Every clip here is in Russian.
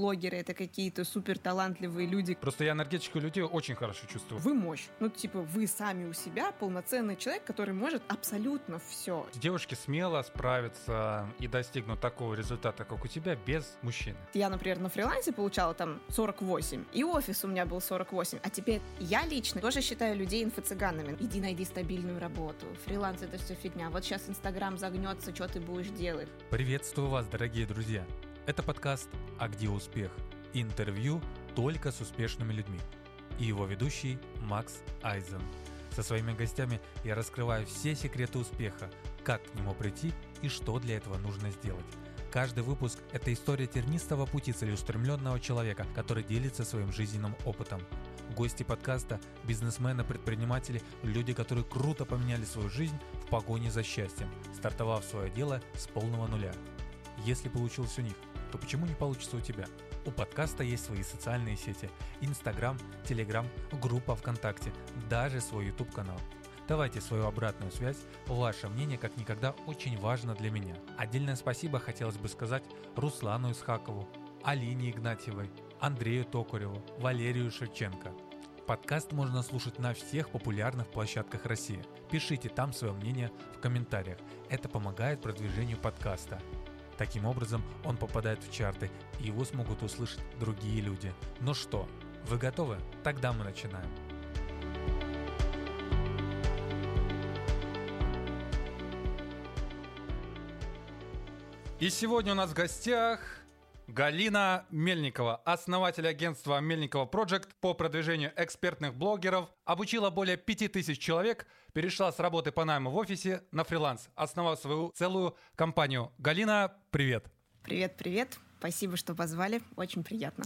блогеры, это какие-то супер талантливые люди. Просто я энергетику людей очень хорошо чувствую. Вы мощь. Ну, типа, вы сами у себя полноценный человек, который может абсолютно все. Девушки смело справятся и достигнут такого результата, как у тебя, без мужчины. Я, например, на фрилансе получала там 48, и офис у меня был 48, а теперь я лично тоже считаю людей инфо-цыганами. Иди найди стабильную работу. Фриланс — это все фигня. Вот сейчас Инстаграм загнется, что ты будешь делать? Приветствую вас, дорогие друзья. Это подкаст «А где успех?» Интервью только с успешными людьми. И его ведущий Макс Айзен. Со своими гостями я раскрываю все секреты успеха, как к нему прийти и что для этого нужно сделать. Каждый выпуск – это история тернистого пути целеустремленного человека, который делится своим жизненным опытом. Гости подкаста – бизнесмены, предприниматели, люди, которые круто поменяли свою жизнь в погоне за счастьем, стартовав свое дело с полного нуля. Если получилось у них, то почему не получится у тебя? У подкаста есть свои социальные сети – Инстаграм, Телеграм, группа ВКонтакте, даже свой YouTube-канал. Давайте свою обратную связь, ваше мнение как никогда очень важно для меня. Отдельное спасибо хотелось бы сказать Руслану Исхакову, Алине Игнатьевой, Андрею Токареву, Валерию Шевченко. Подкаст можно слушать на всех популярных площадках России. Пишите там свое мнение в комментариях. Это помогает продвижению подкаста. Таким образом, он попадает в чарты, и его смогут услышать другие люди. Ну что, вы готовы? Тогда мы начинаем. И сегодня у нас в гостях Галина Мельникова, основатель агентства Мельникова Project по продвижению экспертных блогеров, обучила более 5000 человек, перешла с работы по найму в офисе на фриланс, основав свою целую компанию. Галина, привет! Привет, привет. Спасибо, что позвали. Очень приятно.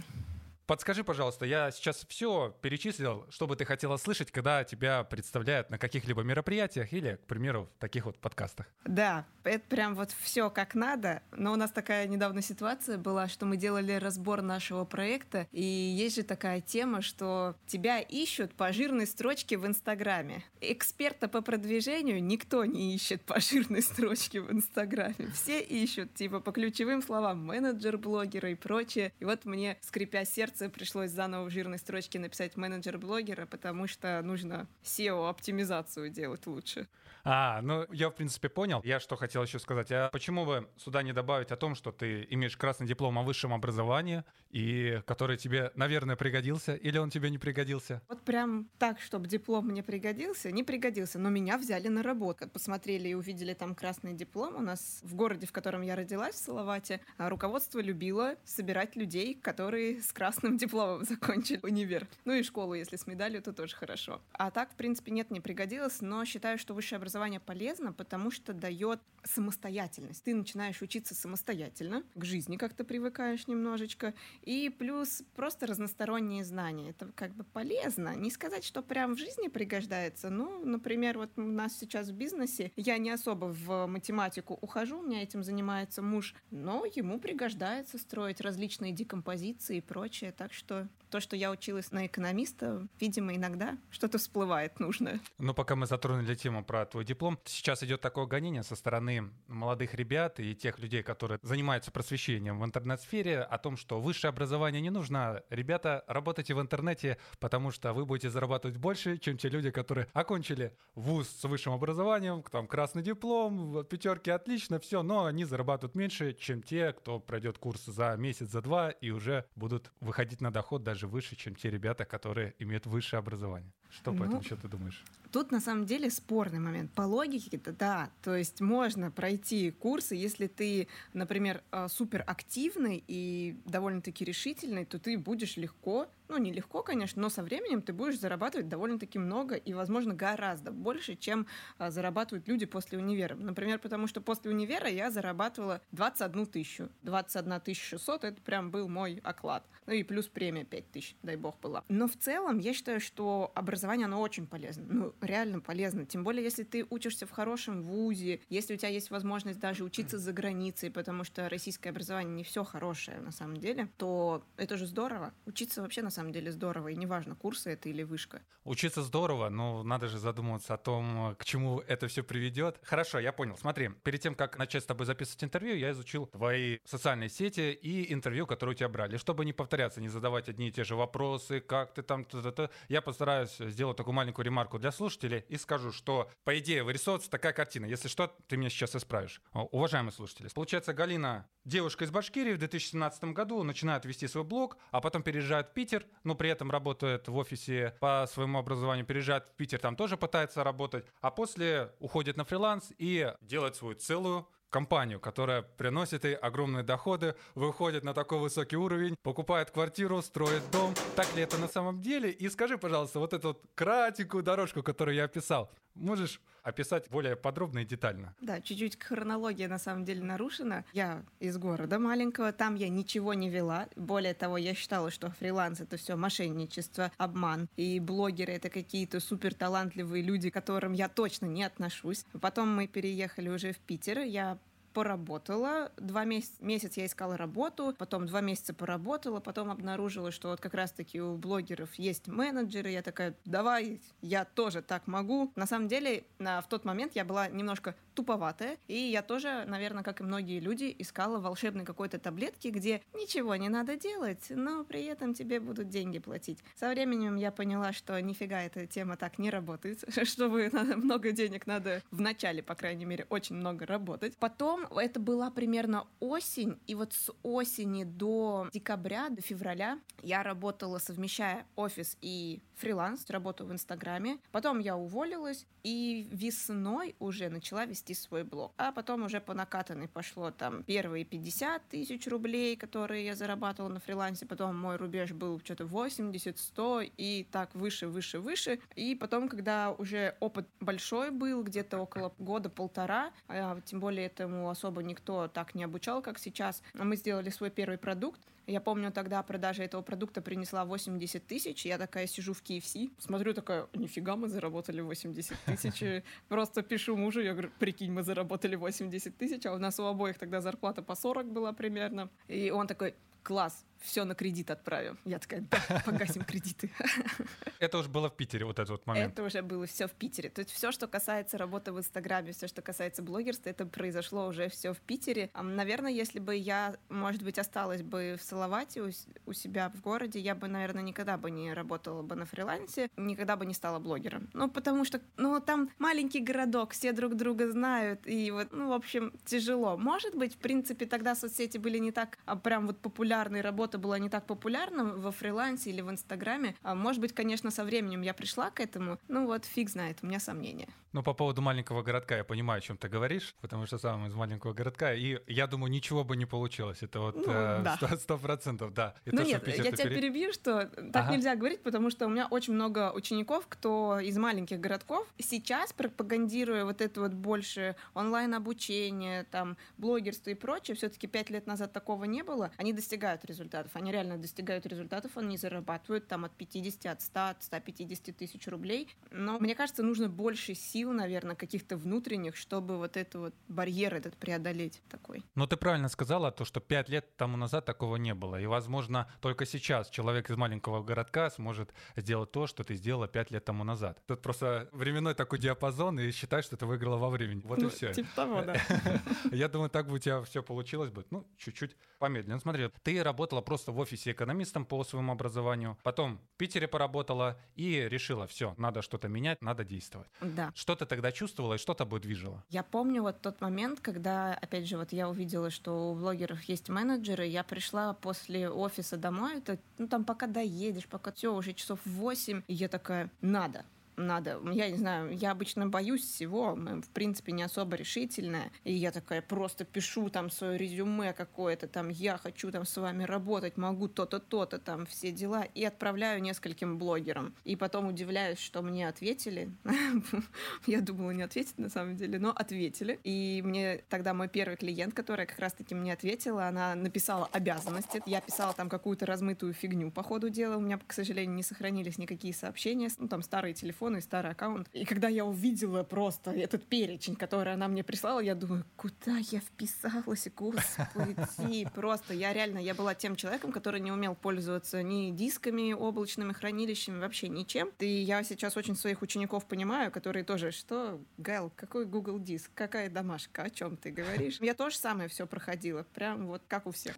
Подскажи, пожалуйста, я сейчас все перечислил, что бы ты хотела слышать, когда тебя представляют на каких-либо мероприятиях или, к примеру, в таких вот подкастах. Да, это прям вот все как надо. Но у нас такая недавно ситуация была, что мы делали разбор нашего проекта, и есть же такая тема, что тебя ищут по жирной строчке в Инстаграме. Эксперта по продвижению никто не ищет по жирной строчке в Инстаграме. Все ищут, типа, по ключевым словам, менеджер блогера и прочее. И вот мне, скрипя сердце, редакции пришлось заново в жирной строчке написать менеджер блогера, потому что нужно SEO-оптимизацию делать лучше. А, ну я в принципе понял. Я что хотел еще сказать. А почему бы сюда не добавить о том, что ты имеешь красный диплом о высшем образовании, и который тебе, наверное, пригодился, или он тебе не пригодился? Вот прям так, чтобы диплом мне пригодился, не пригодился, но меня взяли на работу. Посмотрели и увидели там красный диплом. У нас в городе, в котором я родилась, в Салавате, а руководство любило собирать людей, которые с красным дипломом закончили универ. Ну и школу, если с медалью, то тоже хорошо. А так, в принципе, нет, не пригодилось, но считаю, что высшее образование полезно, потому что дает самостоятельность. Ты начинаешь учиться самостоятельно, к жизни как-то привыкаешь немножечко, и плюс просто разносторонние знания. Это как бы полезно. Не сказать, что прям в жизни пригождается. Ну, например, вот у нас сейчас в бизнесе я не особо в математику ухожу, у меня этим занимается муж, но ему пригождается строить различные декомпозиции и прочее. Так что то, что я училась на экономиста, видимо, иногда что-то всплывает нужное. Ну, пока мы затронули тему про твой диплом, сейчас идет такое гонение со стороны молодых ребят и тех людей, которые занимаются просвещением в интернет-сфере, о том, что высшее образование не нужно. Ребята, работайте в интернете, потому что вы будете зарабатывать больше, чем те люди, которые окончили вуз с высшим образованием, там красный диплом, пятерки отлично, все, но они зарабатывают меньше, чем те, кто пройдет курс за месяц, за два и уже будут выходить на доход даже выше, чем те ребята, которые имеют высшее образование. Что ну, по этому счету думаешь? Тут на самом деле спорный момент. По логике, да, то есть можно пройти курсы, если ты, например, э, супер активный и довольно-таки решительный, то ты будешь легко, ну не легко, конечно, но со временем ты будешь зарабатывать довольно-таки много и, возможно, гораздо больше, чем э, зарабатывают люди после универа. Например, потому что после универа я зарабатывала 21 тысячу. 21 600 — это прям был мой оклад. Ну и плюс премия 5 тысяч, дай бог, была. Но в целом я считаю, что образование, оно очень полезно. Ну, реально полезно. Тем более, если ты учишься в хорошем вузе, если у тебя есть возможность даже учиться за границей, потому что российское образование не все хорошее на самом деле, то это же здорово. Учиться вообще на самом деле здорово, и неважно, курсы это или вышка. Учиться здорово, но надо же задумываться о том, к чему это все приведет. Хорошо, я понял. Смотри, перед тем, как начать с тобой записывать интервью, я изучил твои социальные сети и интервью, которые у тебя брали. Чтобы не повторяться, не задавать одни и те же вопросы, как ты там, т -т -т, я постараюсь сделать такую маленькую ремарку для слушателей и скажу, что, по идее, вырисовывается такая картина. Если что, ты меня сейчас исправишь. Уважаемые слушатели, получается, Галина, девушка из Башкирии в 2017 году, начинает вести свой блог, а потом переезжает в Питер, но при этом работает в офисе по своему образованию, переезжает в Питер, там тоже пытается работать, а после уходит на фриланс и делает свою целую компанию, которая приносит ей огромные доходы, выходит на такой высокий уровень, покупает квартиру, строит дом. Так ли это на самом деле? И скажи, пожалуйста, вот эту вот кратенькую дорожку, которую я описал, можешь описать более подробно и детально. Да, чуть-чуть хронология на самом деле нарушена. Я из города маленького, там я ничего не вела. Более того, я считала, что фриланс это все мошенничество, обман. И блогеры это какие-то супер талантливые люди, к которым я точно не отношусь. Потом мы переехали уже в Питер. Я поработала. Два месяца, месяц я искала работу, потом два месяца поработала, потом обнаружила, что вот как раз-таки у блогеров есть менеджеры. Я такая, давай, я тоже так могу. На самом деле, на, в тот момент я была немножко туповатая, и я тоже, наверное, как и многие люди, искала волшебной какой-то таблетки, где ничего не надо делать, но при этом тебе будут деньги платить. Со временем я поняла, что нифига эта тема так не работает, чтобы много денег надо в начале, по крайней мере, очень много работать. Потом это была примерно осень, и вот с осени до декабря, до февраля я работала, совмещая офис и фриланс, работу в Инстаграме. Потом я уволилась, и весной уже начала вести свой блог. А потом уже по накатанной пошло там первые 50 тысяч рублей, которые я зарабатывала на фрилансе. Потом мой рубеж был что-то 80, 100 и так выше, выше, выше. И потом, когда уже опыт большой был, где-то около года-полтора, а, тем более этому особо никто так не обучал, как сейчас, мы сделали свой первый продукт, я помню, тогда продажа этого продукта принесла 80 тысяч. Я такая сижу в KFC, смотрю, такая, нифига, мы заработали 80 тысяч. Просто пишу мужу, я говорю, прикинь, мы заработали 80 тысяч, а у нас у обоих тогда зарплата по 40 была примерно. И он такой, класс, все на кредит отправим. Я такая, да, погасим кредиты. Это уже было в Питере, вот этот вот момент. Это уже было все в Питере. То есть все, что касается работы в Инстаграме, все, что касается блогерства, это произошло уже все в Питере. Наверное, если бы я, может быть, осталась бы в Салавате у, у себя в городе, я бы, наверное, никогда бы не работала бы на фрилансе, никогда бы не стала блогером. Ну, потому что, ну, там маленький городок, все друг друга знают, и вот, ну, в общем, тяжело. Может быть, в принципе, тогда соцсети были не так а, прям вот популярны, работа работа была не так популярна во фрилансе или в Инстаграме. А может быть, конечно, со временем я пришла к этому. Ну вот, фиг знает, у меня сомнения. Ну, по поводу маленького городка я понимаю, о чем ты говоришь, потому что сам из маленького городка, и я думаю, ничего бы не получилось. Это вот ну, э, сто процентов, да. И ну то, нет, я тебя пере... перебью, что так ага. нельзя говорить, потому что у меня очень много учеников, кто из маленьких городков. Сейчас, пропагандируя вот это вот больше онлайн-обучение, там, блогерство и прочее, все-таки пять лет назад такого не было, они достигают результатов. Они реально достигают результатов, они зарабатывают там от 50, от 100, от 150 тысяч рублей. Но мне кажется, нужно больше сил наверное, каких-то внутренних, чтобы вот этот вот барьер этот преодолеть такой. Ну, ты правильно сказала, то, что пять лет тому назад такого не было. И, возможно, только сейчас человек из маленького городка сможет сделать то, что ты сделала пять лет тому назад. Тут просто временной такой диапазон, и считай, что ты выиграла во времени. Вот ну, и все. Типа того, да. Я думаю, так бы у тебя все получилось бы. Ну, чуть-чуть помедленнее. Ну, смотри, ты работала просто в офисе экономистом по своему образованию, потом в Питере поработала и решила, все, надо что-то менять, надо действовать. Да. Что ты тогда чувствовала и что тобой движило? Я помню вот тот момент, когда, опять же, вот я увидела, что у блогеров есть менеджеры, я пришла после офиса домой, это, ну там пока доедешь, пока все, уже часов 8, и я такая, надо, надо. Я не знаю, я обычно боюсь всего, в принципе, не особо решительная. И я такая просто пишу там свое резюме какое-то, там, я хочу там с вами работать, могу то-то, то-то, там, все дела. И отправляю нескольким блогерам. И потом удивляюсь, что мне ответили. Я думала, не ответить на самом деле, но ответили. И мне тогда мой первый клиент, которая как раз-таки мне ответила, она написала обязанности. Я писала там какую-то размытую фигню по ходу дела. У меня, к сожалению, не сохранились никакие сообщения. Ну, там старые телефоны и старый аккаунт. И когда я увидела просто этот перечень, который она мне прислала, я думаю, куда я вписалась, господи, просто. Я реально, я была тем человеком, который не умел пользоваться ни дисками, облачными хранилищами, вообще ничем. И я сейчас очень своих учеников понимаю, которые тоже, что, Гайл, какой Google диск, какая домашка, о чем ты говоришь? Я тоже самое все проходила, прям вот как у всех.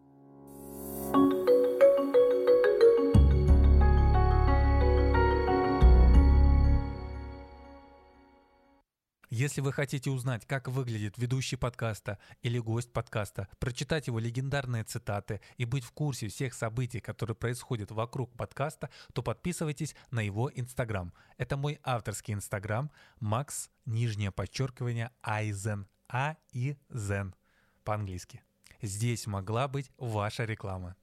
Если вы хотите узнать, как выглядит ведущий подкаста или гость подкаста, прочитать его легендарные цитаты и быть в курсе всех событий, которые происходят вокруг подкаста, то подписывайтесь на его инстаграм. Это мой авторский инстаграм Макс, нижнее подчеркивание, Айзен, А и Зен по-английски. Здесь могла быть ваша реклама.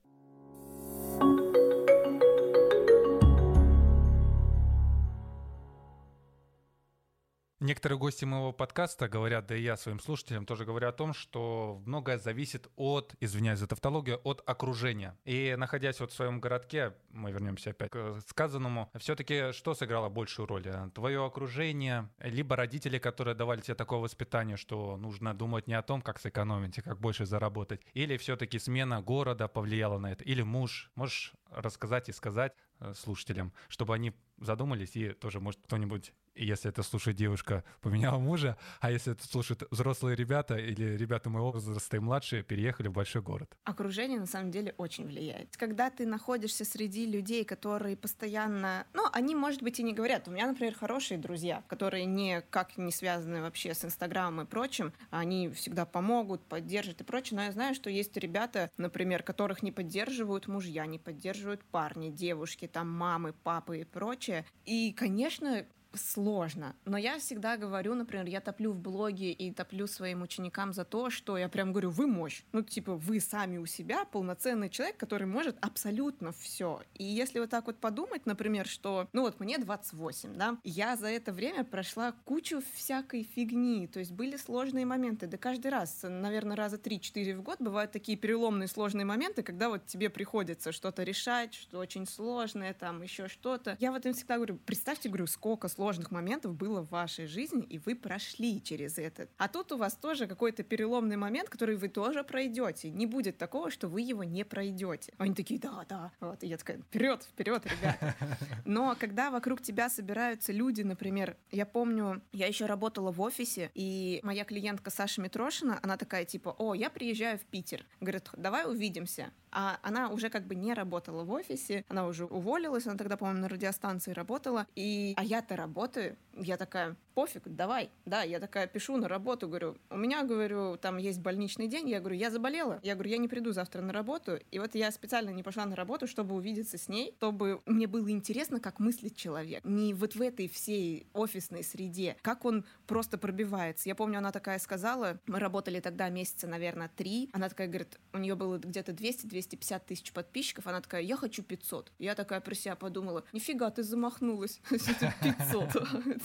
Некоторые гости моего подкаста говорят, да и я своим слушателям тоже говорю о том, что многое зависит от, извиняюсь за тавтологию, от окружения. И находясь вот в своем городке, мы вернемся опять к сказанному, все-таки что сыграло большую роль? Твое окружение, либо родители, которые давали тебе такое воспитание, что нужно думать не о том, как сэкономить и как больше заработать, или все-таки смена города повлияла на это, или муж. Можешь рассказать и сказать э, слушателям, чтобы они задумались и тоже, может, кто-нибудь если это слушает девушка, поменяла мужа, а если это слушают взрослые ребята или ребята моего возраста и младшие, переехали в большой город. Окружение на самом деле очень влияет. Когда ты находишься среди людей, которые постоянно, ну, они, может быть, и не говорят. У меня, например, хорошие друзья, которые никак не связаны вообще с Инстаграмом и прочим. Они всегда помогут, поддержат и прочее. Но я знаю, что есть ребята, например, которых не поддерживают мужья, не поддерживают парни, девушки, там мамы, папы и прочее. И, конечно, сложно. Но я всегда говорю, например, я топлю в блоге и топлю своим ученикам за то, что я прям говорю, вы мощь. Ну, типа, вы сами у себя полноценный человек, который может абсолютно все. И если вот так вот подумать, например, что, ну вот мне 28, да, я за это время прошла кучу всякой фигни, то есть были сложные моменты, да каждый раз, наверное, раза 3-4 в год бывают такие переломные сложные моменты, когда вот тебе приходится что-то решать, что очень сложное, там еще что-то. Я в этом всегда говорю, представьте, говорю, сколько сложных сложных моментов было в вашей жизни, и вы прошли через это. А тут у вас тоже какой-то переломный момент, который вы тоже пройдете. Не будет такого, что вы его не пройдете. Они такие, да, да. Вот, и я такая, вперед, вперед, ребята. Но когда вокруг тебя собираются люди, например, я помню, я еще работала в офисе, и моя клиентка Саша Митрошина, она такая, типа, о, я приезжаю в Питер. Говорит, давай увидимся а она уже как бы не работала в офисе, она уже уволилась, она тогда, по-моему, на радиостанции работала, и, а я-то работаю, я такая, пофиг, давай, да, я такая пишу на работу, говорю, у меня, говорю, там есть больничный день, я говорю, я заболела, я говорю, я не приду завтра на работу, и вот я специально не пошла на работу, чтобы увидеться с ней, чтобы мне было интересно, как мыслит человек, не вот в этой всей офисной среде, как он просто пробивается. Я помню, она такая сказала, мы работали тогда месяца, наверное, три, она такая говорит, у нее было где-то 200-250 тысяч подписчиков, она такая, я хочу 500. Я такая про себя подумала, нифига, ты замахнулась, 500.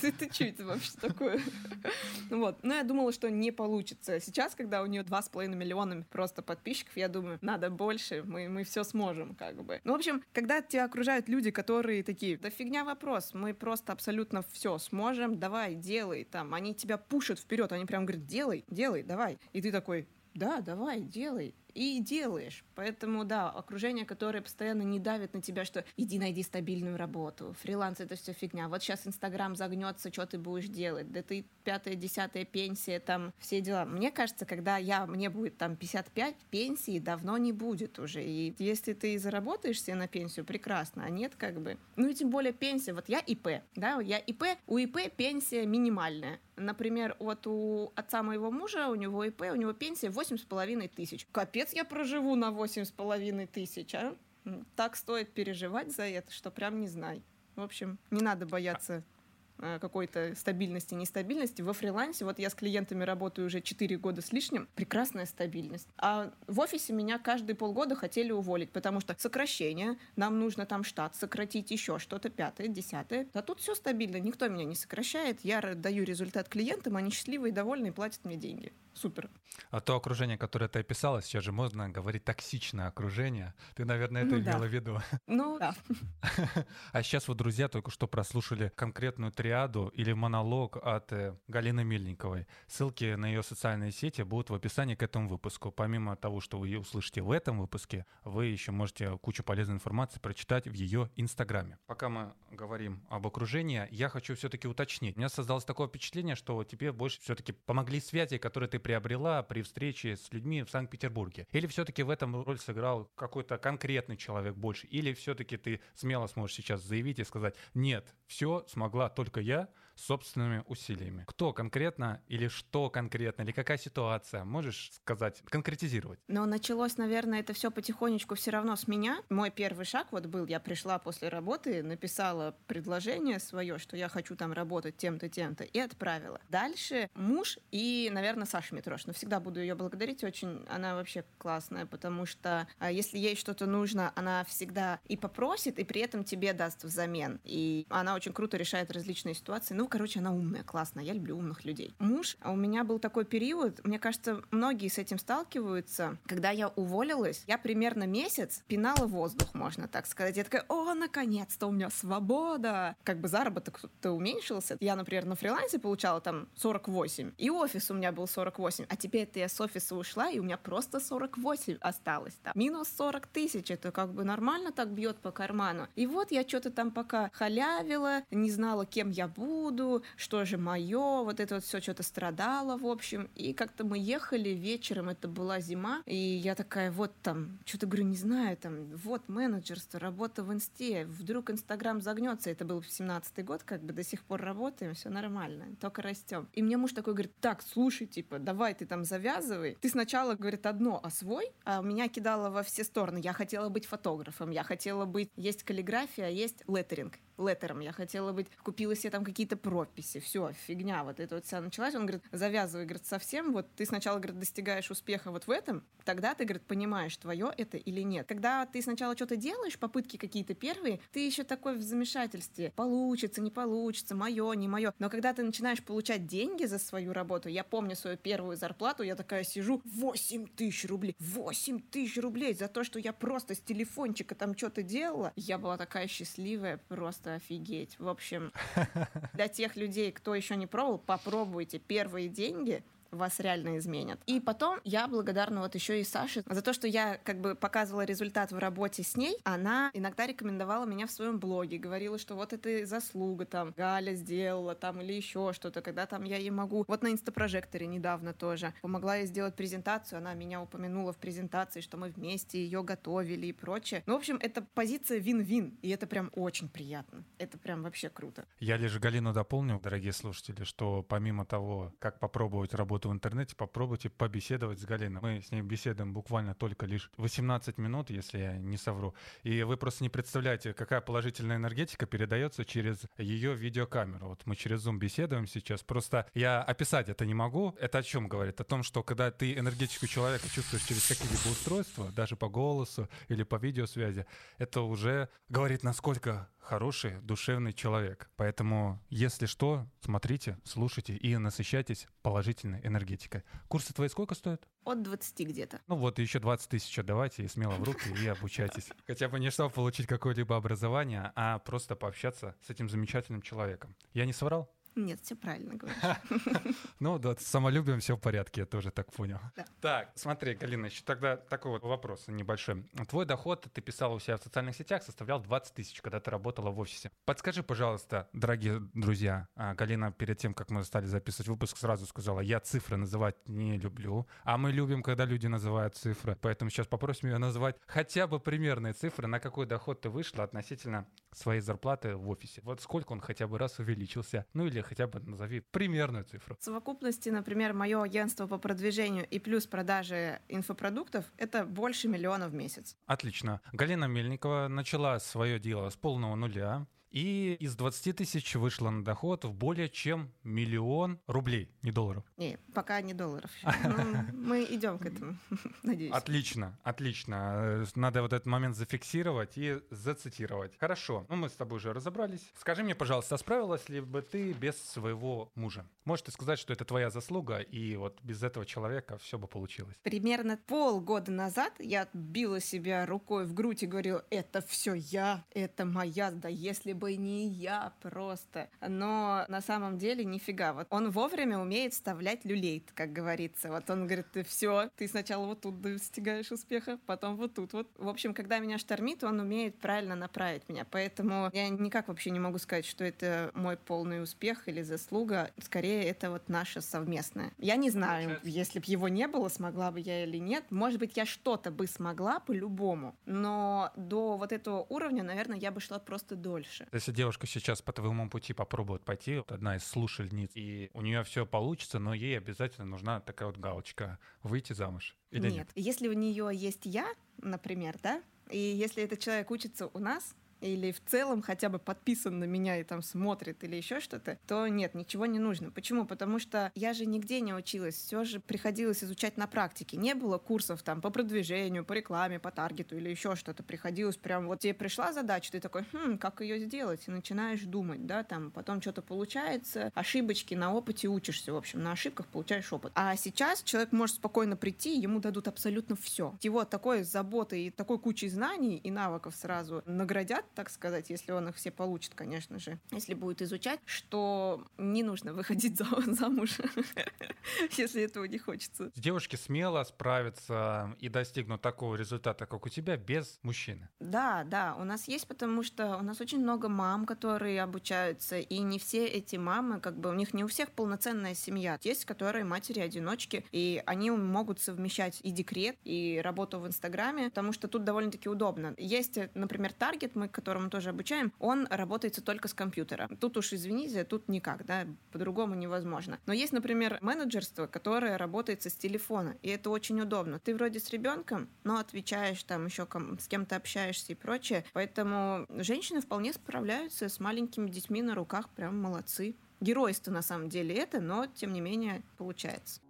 Это что это вообще такое? Вот. Но я думала, что не получится. Сейчас, когда у нее два с половиной миллиона просто подписчиков, я думаю, надо больше, мы, мы все сможем, как бы. Ну, в общем, когда тебя окружают люди, которые такие, да фигня вопрос, мы просто абсолютно все сможем, давай, делай, там, они тебя пушат вперед, они прям говорят, делай, делай, давай. И ты такой, да, давай, делай и делаешь. Поэтому, да, окружение, которое постоянно не давит на тебя, что иди найди стабильную работу, фриланс — это все фигня, вот сейчас Инстаграм загнется, что ты будешь делать, да ты пятая, десятая пенсия, там все дела. Мне кажется, когда я, мне будет там 55, пенсии давно не будет уже. И если ты заработаешь себе на пенсию, прекрасно, а нет, как бы. Ну и тем более пенсия, вот я ИП, да, я ИП, у ИП пенсия минимальная. Например, вот у отца моего мужа, у него ИП, у него пенсия 8,5 тысяч. Капец, я проживу на 8,5 тысяч, а? Так стоит переживать за это, что прям не знай. В общем, не надо бояться э, какой-то стабильности, нестабильности. Во фрилансе, вот я с клиентами работаю уже 4 года с лишним, прекрасная стабильность. А в офисе меня каждые полгода хотели уволить, потому что сокращение, нам нужно там штат сократить, еще что-то, пятое, десятое. А тут все стабильно, никто меня не сокращает, я даю результат клиентам, они счастливы и довольны и платят мне деньги. Супер. А то окружение, которое ты описала, сейчас же можно говорить токсичное окружение. Ты, наверное, это Ну имела да. в виду. Ну, да. А сейчас вот друзья только что прослушали конкретную триаду или монолог от э, Галины Мельниковой. Ссылки на ее социальные сети будут в описании к этому выпуску. Помимо того, что вы услышите в этом выпуске, вы еще можете кучу полезной информации прочитать в ее инстаграме. Пока мы говорим об окружении, я хочу все-таки уточнить. У меня создалось такое впечатление, что тебе больше все-таки помогли связи, которые ты приобрела при встрече с людьми в Санкт-Петербурге. Или все-таки в этом роль сыграл какой-то конкретный человек больше? Или все-таки ты смело сможешь сейчас заявить и сказать, нет, все смогла только я собственными усилиями. Кто конкретно или что конкретно, или какая ситуация? Можешь сказать, конкретизировать? Но началось, наверное, это все потихонечку все равно с меня. Мой первый шаг вот был, я пришла после работы, написала предложение свое, что я хочу там работать тем-то, тем-то, и отправила. Дальше муж и, наверное, Саша Митрошина. Всегда буду ее благодарить, очень она вообще классная, потому что а, если ей что-то нужно, она всегда и попросит, и при этом тебе даст взамен. И она очень круто решает различные ситуации. Ну, короче, она умная, классная. Я люблю умных людей. Муж, а у меня был такой период, мне кажется, многие с этим сталкиваются. Когда я уволилась, я примерно месяц пинала воздух, можно так сказать. Я такая, о, наконец-то у меня свобода. Как бы заработок-то уменьшился. Я, например, на фрилансе получала там 48, и офис у меня был 48. А теперь это я с офиса ушла, и у меня просто 48 осталось там. Минус 40 тысяч, это как бы нормально так бьет по карману. И вот я что-то там пока халявила, не знала, кем я буду, что же мое, вот это вот все что-то страдало, в общем. И как-то мы ехали вечером, это была зима, и я такая, вот там, что-то говорю, не знаю, там, вот менеджерство, работа в инсте, вдруг Инстаграм загнется, это был 17-й год, как бы до сих пор работаем, все нормально, только растем. И мне муж такой говорит, так, слушай, типа, давай ты там завязывай. Ты сначала, говорит, одно освой, а меня кидало во все стороны. Я хотела быть фотографом, я хотела быть, есть каллиграфия, а есть леттеринг леттером. Я хотела быть, купила себе там какие-то прописи, все, фигня, вот это вот вся началась. Он говорит, завязывай, говорит, совсем, вот ты сначала, говорит, достигаешь успеха вот в этом, тогда ты, говорит, понимаешь, твое это или нет. Когда ты сначала что-то делаешь, попытки какие-то первые, ты еще такой в замешательстве, получится, не получится, мое, не мое. Но когда ты начинаешь получать деньги за свою работу, я помню свою первую зарплату, я такая сижу, 8 тысяч рублей, 8 тысяч рублей за то, что я просто с телефончика там что-то делала. Я была такая счастливая, просто офигеть. В общем, для тех людей, кто еще не пробовал, попробуйте первые деньги, вас реально изменят. И потом я благодарна вот еще и Саше за то, что я как бы показывала результат в работе с ней. Она иногда рекомендовала меня в своем блоге, говорила, что вот это заслуга там Галя сделала там или еще что-то, когда там я ей могу. Вот на инстапрожекторе недавно тоже помогла ей сделать презентацию, она меня упомянула в презентации, что мы вместе ее готовили и прочее. Ну, в общем, это позиция вин-вин, и это прям очень приятно. Это прям вообще круто. Я лишь Галину дополню, дорогие слушатели, что помимо того, как попробовать работу в интернете, попробуйте побеседовать с Галиной. Мы с ней беседуем буквально только лишь 18 минут, если я не совру. И вы просто не представляете, какая положительная энергетика передается через ее видеокамеру. Вот мы через Zoom беседуем сейчас. Просто я описать это не могу. Это о чем говорит? О том, что когда ты энергетику человека чувствуешь через какие-либо устройства, даже по голосу или по видеосвязи, это уже говорит, насколько хороший, душевный человек. Поэтому, если что, смотрите, слушайте и насыщайтесь положительной энергетикой. Курсы твои сколько стоят? От 20 где-то. Ну вот, еще 20 тысяч отдавайте и смело в руки и обучайтесь. Хотя бы не чтобы получить какое-либо образование, а просто пообщаться с этим замечательным человеком. Я не соврал? Нет, все правильно говоришь. Ну да, с самолюбием все в порядке, я тоже так понял. Да. Так, смотри, Галина, еще тогда такой вот вопрос небольшой. Твой доход, ты писала у себя в социальных сетях, составлял 20 тысяч, когда ты работала в офисе. Подскажи, пожалуйста, дорогие друзья, а, Галина перед тем, как мы стали записывать выпуск, сразу сказала, я цифры называть не люблю, а мы любим, когда люди называют цифры, поэтому сейчас попросим ее назвать хотя бы примерные цифры, на какой доход ты вышла относительно своей зарплаты в офисе. Вот сколько он хотя бы раз увеличился, ну или хотя бы назови примерную цифру. В совокупности, например, мое агентство по продвижению и плюс продажи инфопродуктов — это больше миллиона в месяц. Отлично. Галина Мельникова начала свое дело с полного нуля. И из 20 тысяч вышло на доход в более чем миллион рублей, не долларов. Не, пока не долларов. Ну, мы идем к этому, надеюсь. Отлично, отлично. Надо вот этот момент зафиксировать и зацитировать. Хорошо, ну мы с тобой уже разобрались. Скажи мне, пожалуйста, а справилась ли бы ты без своего мужа? Можете сказать, что это твоя заслуга, и вот без этого человека все бы получилось? Примерно полгода назад я била себя рукой в грудь и говорила, это все я, это моя, да если бы не я просто. Но на самом деле нифига. Вот он вовремя умеет вставлять люлей, как говорится. Вот он говорит, ты все, ты сначала вот тут достигаешь успеха, потом вот тут вот. В общем, когда меня штормит, он умеет правильно направить меня. Поэтому я никак вообще не могу сказать, что это мой полный успех или заслуга. Скорее, это вот наше совместное. Я не знаю, если бы его не было, смогла бы я или нет. Может быть, я что-то бы смогла по-любому, но до вот этого уровня, наверное, я бы шла просто дольше. Если девушка сейчас по твоему пути попробует пойти, вот одна из слушальниц, и у нее все получится, но ей обязательно нужна такая вот галочка выйти замуж. Или нет? нет? Если у нее есть я, например, да, и если этот человек учится у нас, или в целом хотя бы подписан на меня и там смотрит или еще что-то, то нет, ничего не нужно. Почему? Потому что я же нигде не училась, все же приходилось изучать на практике. Не было курсов там по продвижению, по рекламе, по таргету или еще что-то. Приходилось прям вот тебе пришла задача, ты такой, хм, как ее сделать? И начинаешь думать, да, там потом что-то получается, ошибочки на опыте учишься, в общем, на ошибках получаешь опыт. А сейчас человек может спокойно прийти, ему дадут абсолютно все. Его такой заботой и такой кучей знаний и навыков сразу наградят, так сказать, если он их все получит, конечно же, если будет изучать, что не нужно выходить за, замуж, если этого не хочется. Девушки смело справятся и достигнут такого результата, как у тебя, без мужчины. Да, да, у нас есть, потому что у нас очень много мам, которые обучаются, и не все эти мамы, как бы у них не у всех полноценная семья. Есть, которые матери-одиночки, и они могут совмещать и декрет, и работу в Инстаграме, потому что тут довольно-таки удобно. Есть, например, таргет, мы, которому тоже обучаем, он работает только с компьютера. Тут уж извините, тут никак, да, по-другому невозможно. Но есть, например, менеджерство, которое работает с телефона, и это очень удобно. Ты вроде с ребенком, но отвечаешь там еще с кем-то общаешься и прочее. Поэтому женщины вполне справляются с маленькими детьми на руках, прям молодцы. Геройство на самом деле это, но тем не менее получается.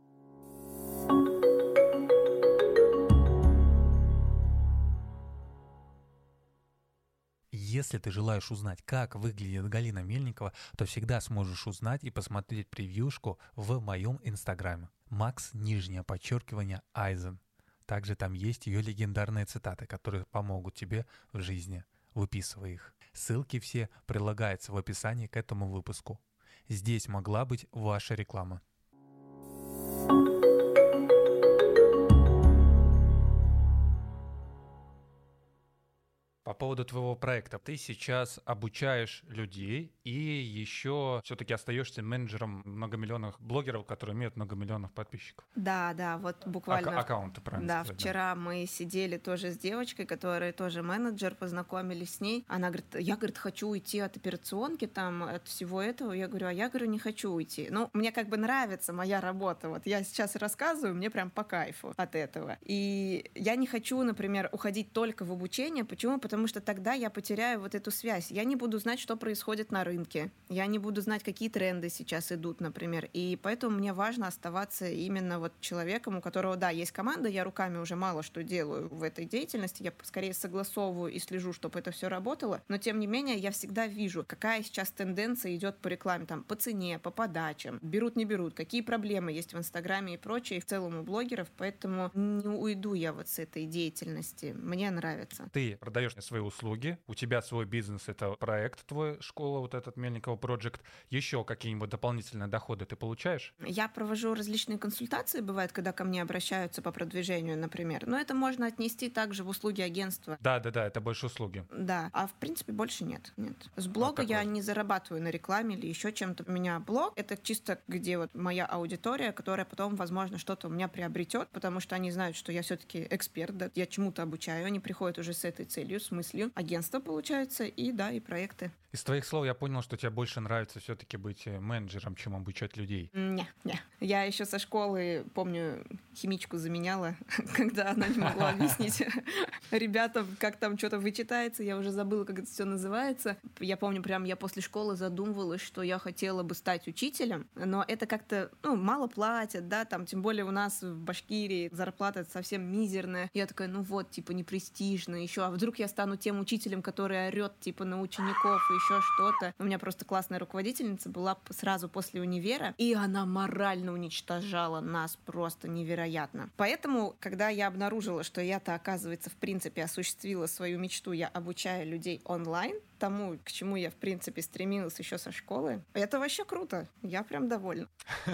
Если ты желаешь узнать, как выглядит Галина Мельникова, то всегда сможешь узнать и посмотреть превьюшку в моем инстаграме. Макс, нижнее подчеркивание, Айзен. Также там есть ее легендарные цитаты, которые помогут тебе в жизни. Выписывай их. Ссылки все прилагаются в описании к этому выпуску. Здесь могла быть ваша реклама. По поводу твоего проекта. Ты сейчас обучаешь людей и еще все-таки остаешься менеджером многомиллионных блогеров, которые имеют многомиллионных подписчиков. Да, да, вот буквально. Ак- аккаунты, правильно Да, сказать, вчера да. мы сидели тоже с девочкой, которая тоже менеджер, познакомились с ней. Она говорит, я, говорит, хочу уйти от операционки, там, от всего этого. Я говорю, а я, говорю, не хочу уйти. Ну, мне как бы нравится моя работа. Вот я сейчас рассказываю, мне прям по кайфу от этого. И я не хочу, например, уходить только в обучение. Почему? Потому потому что тогда я потеряю вот эту связь. Я не буду знать, что происходит на рынке. Я не буду знать, какие тренды сейчас идут, например. И поэтому мне важно оставаться именно вот человеком, у которого, да, есть команда, я руками уже мало что делаю в этой деятельности, я скорее согласовываю и слежу, чтобы это все работало, но тем не менее я всегда вижу, какая сейчас тенденция идет по рекламе, там, по цене, по подачам, берут, не берут, какие проблемы есть в Инстаграме и прочее, и в целом у блогеров, поэтому не уйду я вот с этой деятельности. Мне нравится. Ты продаешь свои услуги, у тебя свой бизнес, это проект твой, школа, вот этот Мельникова Project, еще какие-нибудь дополнительные доходы ты получаешь? Я провожу различные консультации, бывает, когда ко мне обращаются по продвижению, например, но это можно отнести также в услуги агентства. Да, да, да, это больше услуги. Да, а в принципе больше нет, нет. С блога вот я не зарабатываю на рекламе или еще чем-то. У меня блог, это чисто где вот моя аудитория, которая потом, возможно, что-то у меня приобретет, потому что они знают, что я все-таки эксперт, да, я чему-то обучаю, они приходят уже с этой целью с мыслью. Агентство получается, и да, и проекты. Из твоих слов я понял, что тебе больше нравится все-таки быть э, менеджером, чем обучать людей. Не, не. Я еще со школы, помню, химичку заменяла, когда она не могла объяснить ребятам, как там что-то вычитается. Я уже забыла, как это все называется. Я помню, прям я после школы задумывалась, что я хотела бы стать учителем, но это как-то, ну, мало платят, да, там, тем более у нас в Башкирии зарплата совсем мизерная. Я такая, ну вот, типа, не престижно еще, а вдруг я стану тем учителем, который орет, типа, на учеников и еще что-то. У меня просто классная руководительница была сразу после универа, и она морально уничтожала нас просто невероятно. Поэтому, когда я обнаружила, что я-то, оказывается, в принципе, осуществила свою мечту, я обучаю людей онлайн, тому, к чему я, в принципе, стремилась еще со школы. Это вообще круто. Я прям довольна.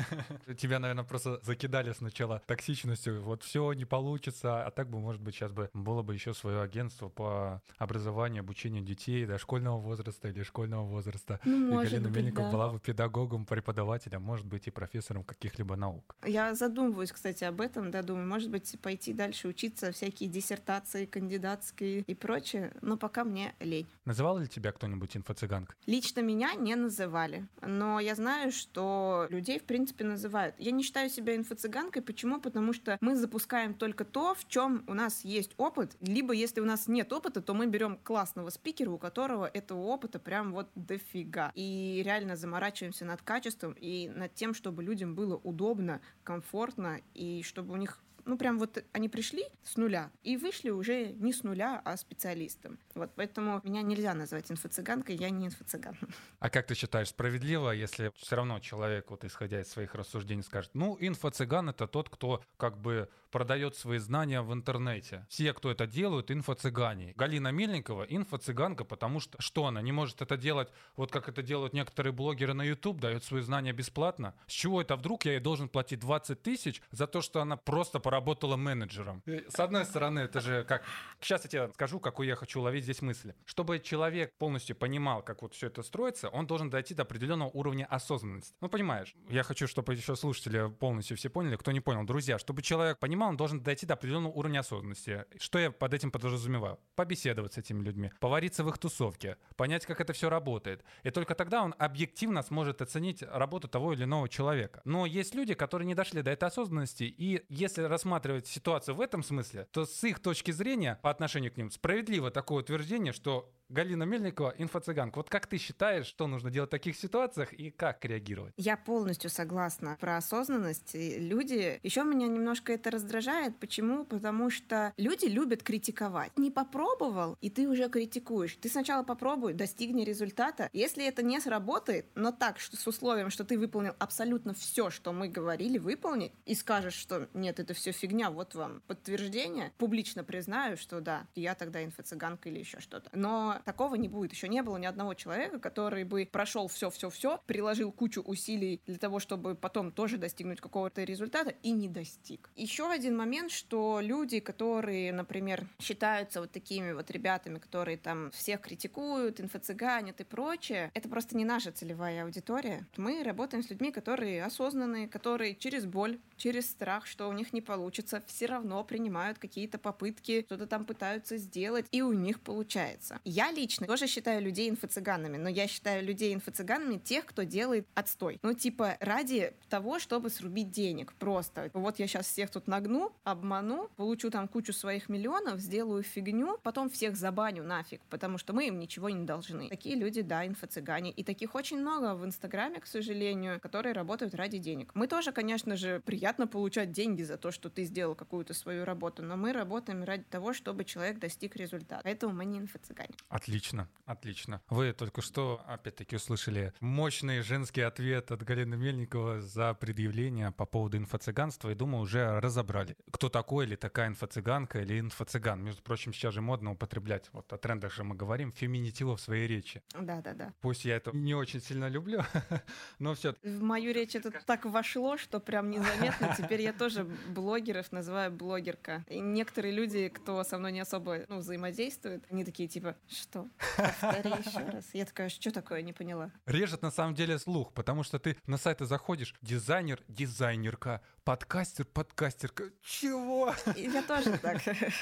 Тебя, наверное, просто закидали сначала токсичностью. Вот все не получится. А так бы, может быть, сейчас бы было бы еще свое агентство по образованию, обучению детей дошкольного возраста или школьного возраста. Ну, и Галина быть, Мельников да. была бы педагогом, преподавателем, может быть, и профессором каких-либо наук. Я задумываюсь, кстати, об этом, да, думаю, может быть, пойти дальше учиться, всякие диссертации, кандидатские и прочее, но пока мне лень. Называл ли тебя кто-нибудь инфо-цыганкой? Лично меня не называли, но я знаю, что людей, в принципе, называют. Я не считаю себя инфо-цыганкой, почему? Потому что мы запускаем только то, в чем у нас есть опыт, либо если у нас нет опыта, то мы берем классного спикера, у которого этого опыта прям вот дофига. И реально заморачиваемся над качеством и над тем, чтобы людям было удобно, комфортно, и чтобы у них ну, прям вот они пришли с нуля и вышли уже не с нуля, а специалистом. Вот поэтому меня нельзя назвать инфо-цыганкой, я не инфо-цыган. А как ты считаешь, справедливо, если все равно человек, вот исходя из своих рассуждений, скажет, ну, инфо-цыган — это тот, кто как бы продает свои знания в интернете. Все, кто это делают, инфо-цыгане. Галина Мельникова — инфо-цыганка, потому что что она не может это делать, вот как это делают некоторые блогеры на YouTube, дают свои знания бесплатно? С чего это вдруг я ей должен платить 20 тысяч за то, что она просто поработала менеджером? И, С одной стороны, это же как... Сейчас я тебе скажу, какую я хочу ловить здесь мысли. Чтобы человек полностью понимал, как вот все это строится, он должен дойти до определенного уровня осознанности. Ну, понимаешь, я хочу, чтобы еще слушатели полностью все поняли, кто не понял. Друзья, чтобы человек понимал, он должен дойти до определенного уровня осознанности. Что я под этим подразумеваю? Побеседовать с этими людьми, повариться в их тусовке, понять, как это все работает. И только тогда он объективно сможет оценить работу того или иного человека. Но есть люди, которые не дошли до этой осознанности, и если рассматривать ситуацию в этом смысле, то с их точки зрения по отношению к ним справедливо такое утверждение, что Галина Мельникова инфо-цыганка. Вот как ты считаешь, что нужно делать в таких ситуациях и как реагировать? Я полностью согласна про осознанность. Люди... Еще меня немножко это раздражает. Почему? Потому что люди любят критиковать. Не попробовал, и ты уже критикуешь. Ты сначала попробуй, достигни результата. Если это не сработает, но так, что с условием, что ты выполнил абсолютно все, что мы говорили выполнить, и скажешь, что нет, это все фигня, вот вам подтверждение, публично признаю, что да, я тогда инфо-цыганка или еще что-то. Но такого не будет. Еще не было ни одного человека, который бы прошел все-все-все, приложил кучу усилий для того, чтобы потом тоже достигнуть какого-то результата и не достиг. Еще один момент, что люди, которые, например, считаются вот такими вот ребятами, которые там всех критикуют, инфо-цыганят и прочее, это просто не наша целевая аудитория. Мы работаем с людьми, которые осознанные, которые через боль, через страх, что у них не получится, все равно принимают какие-то попытки, что-то там пытаются сделать, и у них получается. Я лично тоже считаю людей инфо-цыганами, но я считаю людей инфо-цыганами тех, кто делает отстой. Ну, типа, ради того, чтобы срубить денег просто. Вот я сейчас всех тут нагну, обману, получу там кучу своих миллионов, сделаю фигню, потом всех забаню нафиг, потому что мы им ничего не должны. Такие люди, да, инфо-цыгане. И таких очень много в Инстаграме, к сожалению, которые работают ради денег. Мы тоже, конечно же, приятно получать деньги за то, что ты сделал какую-то свою работу, но мы работаем ради того, чтобы человек достиг результата. Поэтому мы не инфо-цыгане. Отлично, отлично. Вы только что, опять-таки, услышали мощный женский ответ от Галины Мельникова за предъявление по поводу инфо-цыганства, и, думаю, уже разобрали, кто такой или такая инфо-цыганка или инфо-цыган. Между прочим, сейчас же модно употреблять, вот о трендах же мы говорим, феминитивы в своей речи. Да-да-да. Пусть я это не очень сильно люблю, но все В мою речь это так вошло, что прям незаметно. Теперь я тоже блогеров называю блогерка. И некоторые люди, кто со мной не особо ну, взаимодействует, они такие типа, что? Повтори еще раз. Я такая, что такое, не поняла. Режет на самом деле слух, потому что ты на сайты заходишь, дизайнер, дизайнерка, подкастер, подкастерка. Чего? И я тоже так.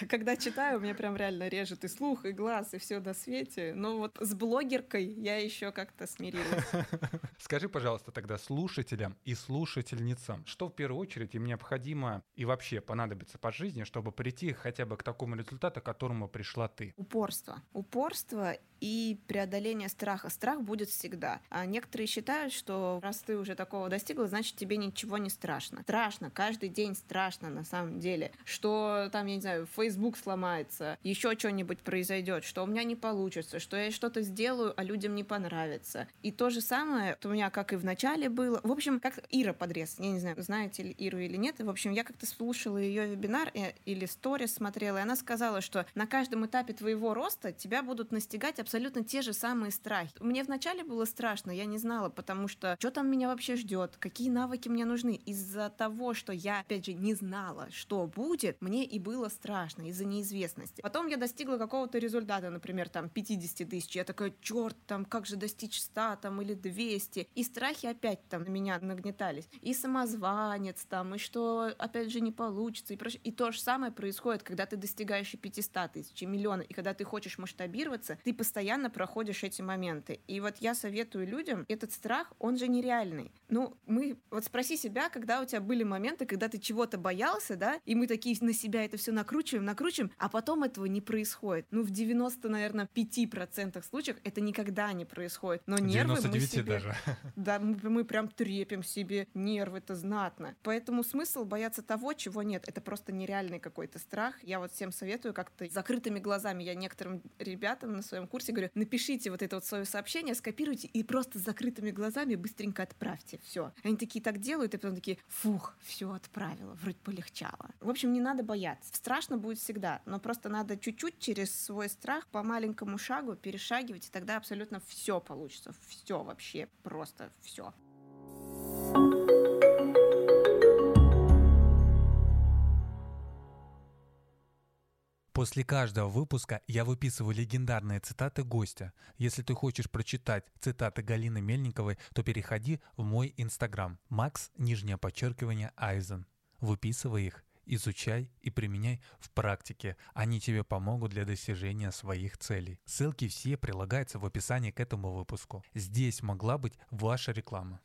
Когда читаю, у меня прям реально режет и слух, и глаз, и все до свете. Но вот с блогеркой я еще как-то смирилась. Скажи, пожалуйста, тогда слушателям и слушательницам, что в первую очередь им необходимо и вообще понадобится по жизни, чтобы прийти хотя бы к такому результату, к которому пришла ты? Упорство. Упорство и преодоление страха. Страх будет всегда. А некоторые считают, что раз ты уже такого достигла, значит тебе ничего не страшно. Страшно, каждый день страшно на самом деле. Что там, я не знаю, Facebook сломается, еще что-нибудь произойдет, что у меня не получится, что я что-то сделаю, а людям не понравится. И то же самое у меня, как и в начале было. В общем, как Ира Подрез, я не знаю, знаете ли Иру или нет. В общем, я как-то слушала ее вебинар э, или сторис смотрела, и она сказала, что на каждом этапе твоего роста тебя будут настигать абсолютно те же самые страхи. Мне вначале было страшно, я не знала, потому что что там меня вообще ждет, какие навыки мне нужны. Из-за того, что я, опять же, не знала, что будет, мне и было страшно из-за неизвестности. Потом я достигла какого-то результата, например, там 50 тысяч. Я такая, черт, там как же достичь 100 там, или 200. И страхи опять там на меня нагнетались. И самозванец там, и что опять же не получится. И, прочее. и то же самое происходит, когда ты достигаешь и 500 тысяч, и миллиона. И когда ты хочешь масштабироваться, ты постоянно проходишь эти моменты. И вот я советую людям, этот страх, он же нереальный. Ну, мы, вот спроси себя, когда у тебя были моменты, когда ты чего-то боялся, да, и мы такие на себя это все накручиваем, накручиваем, а потом этого не происходит. Ну, в 90, наверное, 5% случаев это никогда не происходит. Но нервы 99 мы себе... даже. Да, мы, мы прям трепим себе нервы, это знатно. Поэтому смысл бояться того, чего нет. Это просто нереальный какой-то страх. Я вот всем советую как-то закрытыми глазами. Я некоторым ребятам на своем курсе говорю, напишите вот это вот свое сообщение, скопируйте и просто с закрытыми глазами быстренько отправьте. Все. Они такие так делают, и потом такие, фух, все отправила, вроде полегчало. В общем, не надо бояться. Страшно будет всегда, но просто надо чуть-чуть через свой страх по маленькому шагу перешагивать, и тогда абсолютно все получится. Все вообще, просто все. После каждого выпуска я выписываю легендарные цитаты гостя. Если ты хочешь прочитать цитаты Галины Мельниковой, то переходи в мой инстаграм Макс, нижнее подчеркивание, Айзен. Выписывай их, изучай и применяй в практике. Они тебе помогут для достижения своих целей. Ссылки все прилагаются в описании к этому выпуску. Здесь могла быть ваша реклама.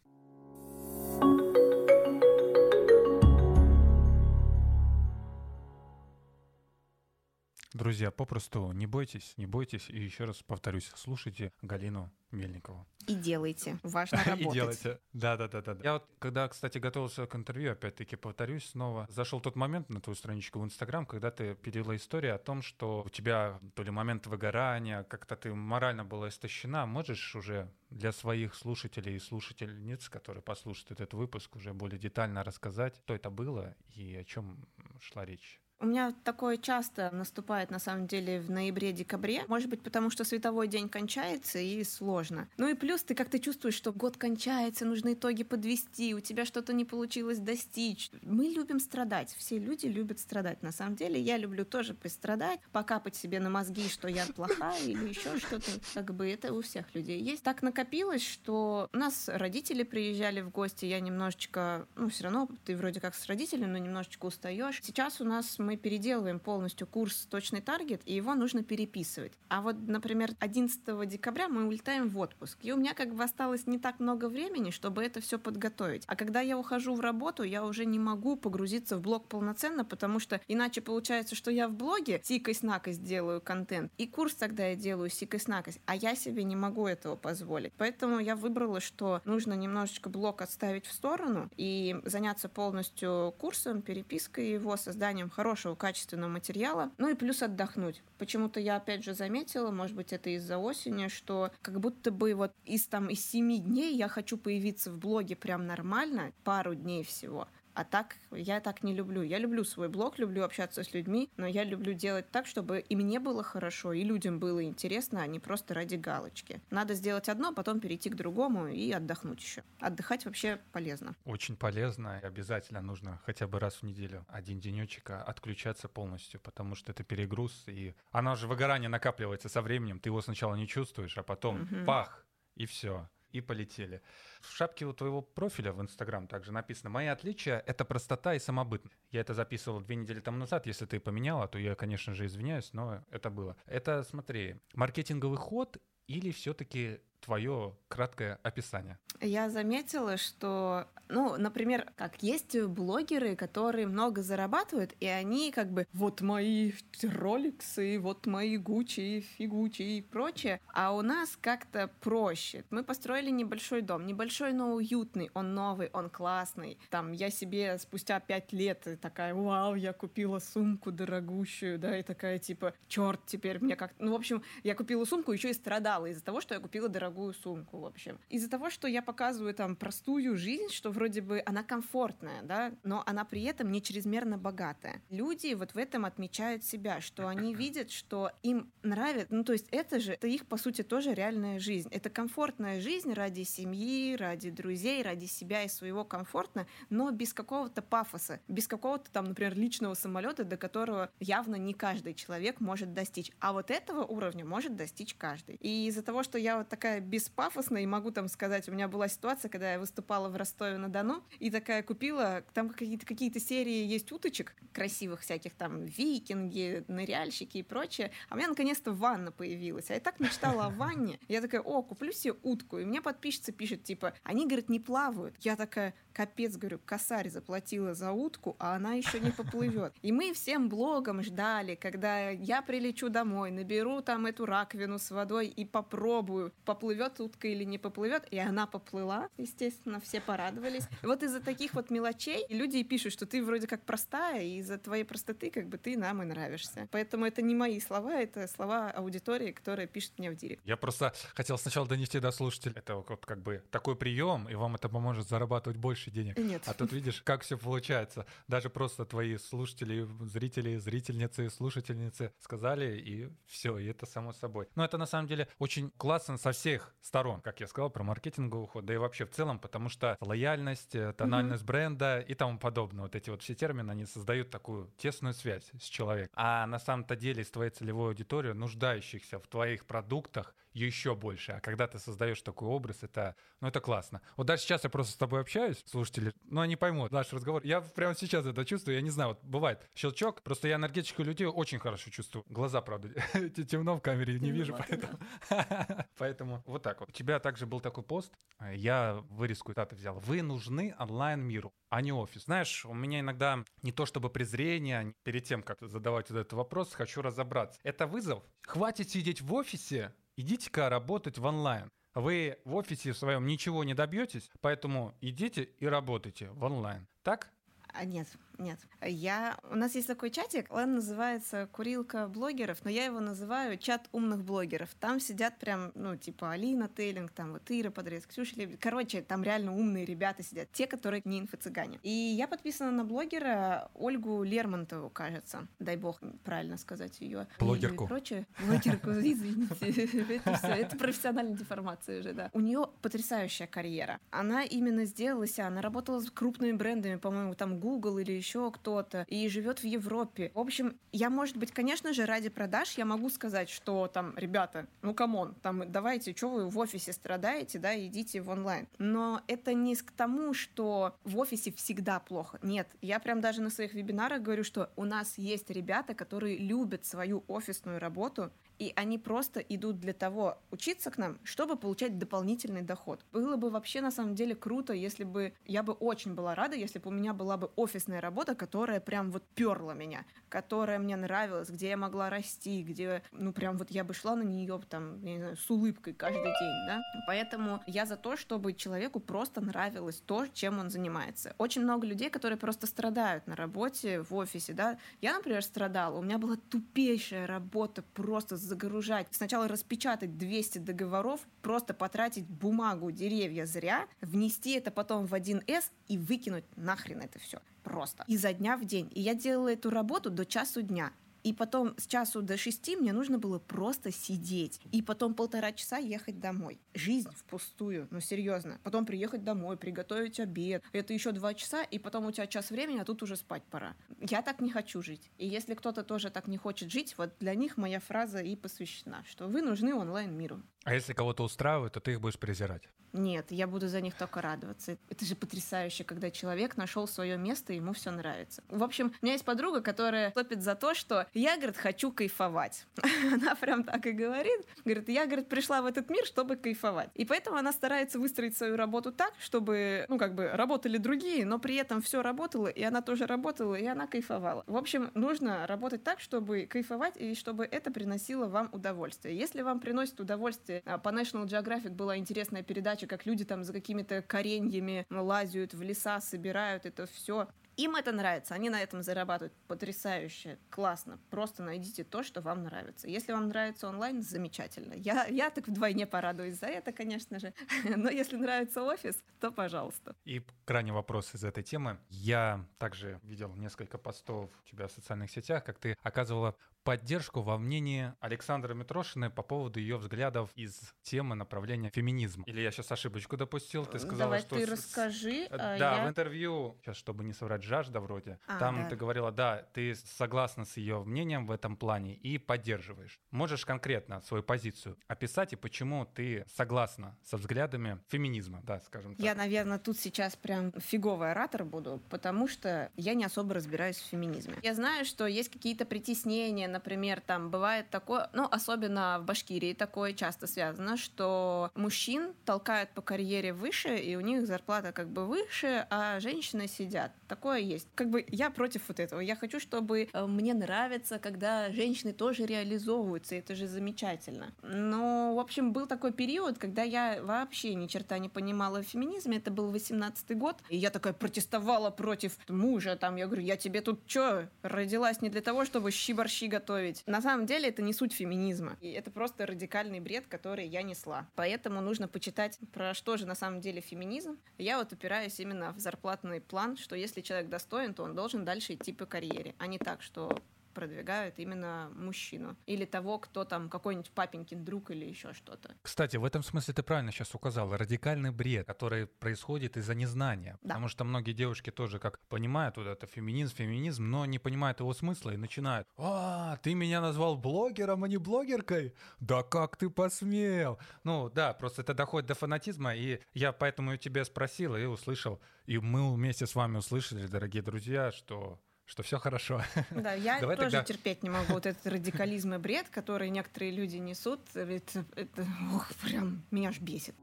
Друзья, попросту не бойтесь, не бойтесь. И еще раз повторюсь, слушайте Галину Мельникову. И делайте. Важно работать. И делайте. Да, да, да, да. Я вот, когда, кстати, готовился к интервью, опять-таки повторюсь снова, зашел тот момент на твою страничку в Инстаграм, когда ты перевела историю о том, что у тебя то ли момент выгорания, как-то ты морально была истощена. Можешь уже для своих слушателей и слушательниц, которые послушают этот выпуск, уже более детально рассказать, что это было и о чем шла речь? У меня такое часто наступает, на самом деле, в ноябре-декабре. Может быть, потому что световой день кончается и сложно. Ну и плюс ты как-то чувствуешь, что год кончается, нужно итоги подвести, у тебя что-то не получилось достичь. Мы любим страдать. Все люди любят страдать. На самом деле, я люблю тоже пострадать, покапать себе на мозги, что я плохая или еще что-то. Как бы это у всех людей есть. Так накопилось, что у нас родители приезжали в гости, я немножечко, ну, все равно ты вроде как с родителями, но немножечко устаешь. Сейчас у нас мы переделываем полностью курс «Точный таргет», и его нужно переписывать. А вот, например, 11 декабря мы улетаем в отпуск, и у меня как бы осталось не так много времени, чтобы это все подготовить. А когда я ухожу в работу, я уже не могу погрузиться в блог полноценно, потому что иначе получается, что я в блоге сикость-накость делаю контент, и курс тогда я делаю сикость-накость, а я себе не могу этого позволить. Поэтому я выбрала, что нужно немножечко блог отставить в сторону и заняться полностью курсом, перепиской его, созданием хорошего хорошего, качественного материала. Ну и плюс отдохнуть. Почему-то я опять же заметила, может быть, это из-за осени, что как будто бы вот из там из семи дней я хочу появиться в блоге прям нормально, пару дней всего. А так я так не люблю. Я люблю свой блог, люблю общаться с людьми, но я люблю делать так, чтобы и мне было хорошо, и людям было интересно, а не просто ради галочки. Надо сделать одно, потом перейти к другому и отдохнуть еще. Отдыхать вообще полезно. Очень полезно. И обязательно нужно хотя бы раз в неделю один денечек а, отключаться полностью, потому что это перегруз, и она же выгорание накапливается со временем. Ты его сначала не чувствуешь, а потом угу. пах, и все и полетели. В шапке у твоего профиля в Инстаграм также написано «Мои отличия — это простота и самобытность». Я это записывал две недели тому назад. Если ты поменяла, то я, конечно же, извиняюсь, но это было. Это, смотри, маркетинговый ход или все-таки твое краткое описание? Я заметила, что, ну, например, как есть блогеры, которые много зарабатывают, и они как бы вот мои роликсы, вот мои гучи, фигучи и прочее, а у нас как-то проще. Мы построили небольшой дом, небольшой, но уютный, он новый, он классный. Там я себе спустя пять лет такая, вау, я купила сумку дорогущую, да, и такая типа, черт, теперь мне как... Ну, в общем, я купила сумку, еще и страдала из-за того, что я купила дорогую дорогую сумку, в общем. Из-за того, что я показываю там простую жизнь, что вроде бы она комфортная, да, но она при этом не чрезмерно богатая. Люди вот в этом отмечают себя, что они видят, что им нравится, ну то есть это же, это их по сути тоже реальная жизнь. Это комфортная жизнь ради семьи, ради друзей, ради себя и своего комфортно, но без какого-то пафоса, без какого-то там, например, личного самолета, до которого явно не каждый человек может достичь. А вот этого уровня может достичь каждый. И из-за того, что я вот такая такая беспафосная, и могу там сказать, у меня была ситуация, когда я выступала в Ростове-на-Дону, и такая купила, там какие-то какие серии есть уточек красивых всяких, там, викинги, ныряльщики и прочее, а у меня наконец-то ванна появилась, а я так мечтала о ванне, я такая, о, куплю себе утку, и мне подписчица пишет, типа, они, говорят, не плавают, я такая, капец, говорю, косарь заплатила за утку, а она еще не поплывет. И мы всем блогом ждали, когда я прилечу домой, наберу там эту раковину с водой и попробую, поплывет утка или не поплывет. И она поплыла, естественно, все порадовались. И вот из-за таких вот мелочей люди пишут, что ты вроде как простая, и из-за твоей простоты как бы ты нам и нравишься. Поэтому это не мои слова, это слова аудитории, которая пишет мне в директ. Я просто хотел сначала донести до слушателей. Это вот как бы такой прием, и вам это поможет зарабатывать больше денег. Нет. А тут видишь, как все получается. Даже просто твои слушатели, зрители, зрительницы, слушательницы сказали, и все, и это само собой. Но это на самом деле очень классно со всех сторон, как я сказал, про маркетинговый уход, да и вообще в целом, потому что лояльность, э, тональность mm-hmm. бренда и тому подобное, вот эти вот все термины, они создают такую тесную связь с человеком. А на самом-то деле с твоей целевой аудиторией, нуждающихся в твоих продуктах, еще больше. А когда ты создаешь такой образ, это, ну, это классно. Вот даже сейчас я просто с тобой общаюсь, слушатели, ну, они поймут наш разговор. Я прямо сейчас это чувствую, я не знаю, вот бывает щелчок, просто я энергетику людей очень хорошо чувствую. Глаза, правда, темно в камере, не вижу, поэтому... Поэтому вот так вот. У тебя также был такой пост, я вырезку даты взял. Вы нужны онлайн миру, а не офис. Знаешь, у меня иногда не то чтобы презрение, перед тем, как задавать этот вопрос, хочу разобраться. Это вызов? Хватит сидеть в офисе идите-ка работать в онлайн. Вы в офисе в своем ничего не добьетесь, поэтому идите и работайте в онлайн. Так? А нет, нет. Я... У нас есть такой чатик, он называется «Курилка блогеров», но я его называю «Чат умных блогеров». Там сидят прям, ну, типа Алина Тейлинг, там вот Ира Подрез, Ксюша Лебедь. Короче, там реально умные ребята сидят, те, которые не инфо-цыгане. И я подписана на блогера Ольгу Лермонтову, кажется. Дай бог правильно сказать ее. Блогерку. И прочее. Блогерку, извините. Это все, это профессиональная деформация уже, да. У нее потрясающая карьера. Она именно сделала себя, она работала с крупными брендами, по-моему, там Google или еще кто-то, и живет в Европе. В общем, я, может быть, конечно же, ради продаж я могу сказать, что там, ребята, ну come on, там давайте, что вы в офисе страдаете, да, идите в онлайн. Но это не к тому, что в офисе всегда плохо. Нет, я прям даже на своих вебинарах говорю, что у нас есть ребята, которые любят свою офисную работу, и они просто идут для того учиться к нам, чтобы получать дополнительный доход. Было бы вообще на самом деле круто, если бы я бы очень была рада, если бы у меня была бы офисная работа, которая прям вот перла меня, которая мне нравилась, где я могла расти, где, ну прям вот я бы шла на нее там, я не знаю, с улыбкой каждый день, да. Поэтому я за то, чтобы человеку просто нравилось то, чем он занимается. Очень много людей, которые просто страдают на работе, в офисе, да. Я, например, страдала, у меня была тупейшая работа, просто загружать, сначала распечатать 200 договоров, просто потратить бумагу, деревья зря, внести это потом в 1С и выкинуть нахрен это все. Просто. Изо дня в день. И я делала эту работу до часу дня. И потом с часу до шести мне нужно было просто сидеть. И потом полтора часа ехать домой. Жизнь впустую, ну серьезно. Потом приехать домой, приготовить обед. Это еще два часа, и потом у тебя час времени, а тут уже спать пора. Я так не хочу жить. И если кто-то тоже так не хочет жить, вот для них моя фраза и посвящена, что вы нужны онлайн-миру. А если кого-то устраивает, то ты их будешь презирать? Нет, я буду за них только радоваться. Это же потрясающе, когда человек нашел свое место, и ему все нравится. В общем, у меня есть подруга, которая топит за то, что я, говорит, хочу кайфовать. Она прям так и говорит. Говорит, я, говорит, пришла в этот мир, чтобы кайфовать. И поэтому она старается выстроить свою работу так, чтобы, ну, как бы, работали другие, но при этом все работало, и она тоже работала, и она кайфовала. В общем, нужно работать так, чтобы кайфовать, и чтобы это приносило вам удовольствие. Если вам приносит удовольствие, а, по National Geographic была интересная передача, как люди там за какими-то кореньями лазят в леса, собирают это все. Им это нравится, они на этом зарабатывают. Потрясающе, классно. Просто найдите то, что вам нравится. Если вам нравится онлайн, замечательно. Я, я так вдвойне порадуюсь за это, конечно же. Но если нравится офис, то пожалуйста. И крайний вопрос из этой темы. Я также видел несколько постов у тебя в социальных сетях, как ты оказывала поддержку во мнении Александра Митрошиной по поводу ее взглядов из темы направления феминизм. Или я сейчас ошибочку допустил? Ты сказала, Давай что... ты с- расскажи. а Да, я- в интервью, сейчас чтобы не соврать, жажда вроде, А, там да. ты говорила, да, ты согласна с ее мнением в этом плане и поддерживаешь. Можешь конкретно свою позицию описать и почему ты согласна со взглядами феминизма, да, скажем так. Я, наверное, тут сейчас прям фиговый оратор буду, потому что я не особо разбираюсь в феминизме. Я знаю, что есть какие-то притеснения, например, там бывает такое, ну, особенно в Башкирии такое часто связано, что мужчин толкают по карьере выше, и у них зарплата как бы выше, а женщины сидят. Такое есть. Как бы я против вот этого. Я хочу, чтобы э, мне нравится, когда женщины тоже реализовываются, это же замечательно. Но, в общем, был такой период, когда я вообще ни черта не понимала в феминизме, это был 18-й год, и я такая протестовала против мужа, там, я говорю, я тебе тут чё, родилась не для того, чтобы щи-борщи готовить. На самом деле это не суть феминизма, и это просто радикальный бред, который я несла. Поэтому нужно почитать, про что же на самом деле феминизм. Я вот опираюсь именно в зарплатный план, что если человек достоин, то он должен дальше идти по карьере, а не так, что продвигают именно мужчину. Или того, кто там какой-нибудь папенькин друг или еще что-то. Кстати, в этом смысле ты правильно сейчас указала. Радикальный бред, который происходит из-за незнания. Да. Потому что многие девушки тоже как понимают вот это феминизм, феминизм, но не понимают его смысла и начинают. А, ты меня назвал блогером, а не блогеркой? Да как ты посмел? Ну да, просто это доходит до фанатизма, и я поэтому и тебя спросил и услышал. И мы вместе с вами услышали, дорогие друзья, что что все хорошо. Да, я Давай тоже тогда- терпеть не могу вот этот радикализм и бред, который некоторые люди несут. Это, это ох, прям меня аж бесит.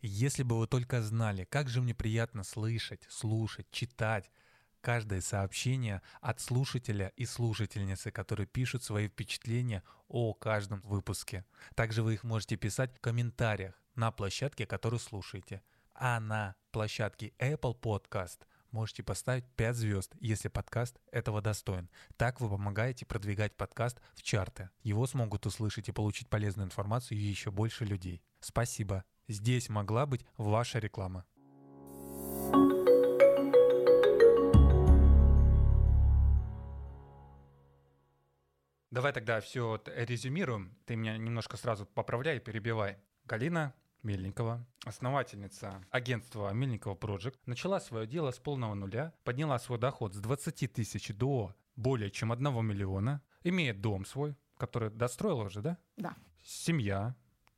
Если бы вы только знали, как же мне приятно слышать, слушать, читать каждое сообщение от слушателя и слушательницы, которые пишут свои впечатления о каждом выпуске. Также вы их можете писать в комментариях на площадке, которую слушаете. А на площадке Apple Podcast можете поставить 5 звезд, если подкаст этого достоин. Так вы помогаете продвигать подкаст в чарты. Его смогут услышать и получить полезную информацию еще больше людей. Спасибо. Здесь могла быть ваша реклама. Давай тогда все резюмируем. Ты меня немножко сразу поправляй, перебивай. Галина Мельникова, основательница агентства Мельникова Project, начала свое дело с полного нуля, подняла свой доход с 20 тысяч до более чем 1 миллиона, имеет дом свой, который достроила уже, да? Да. Семья,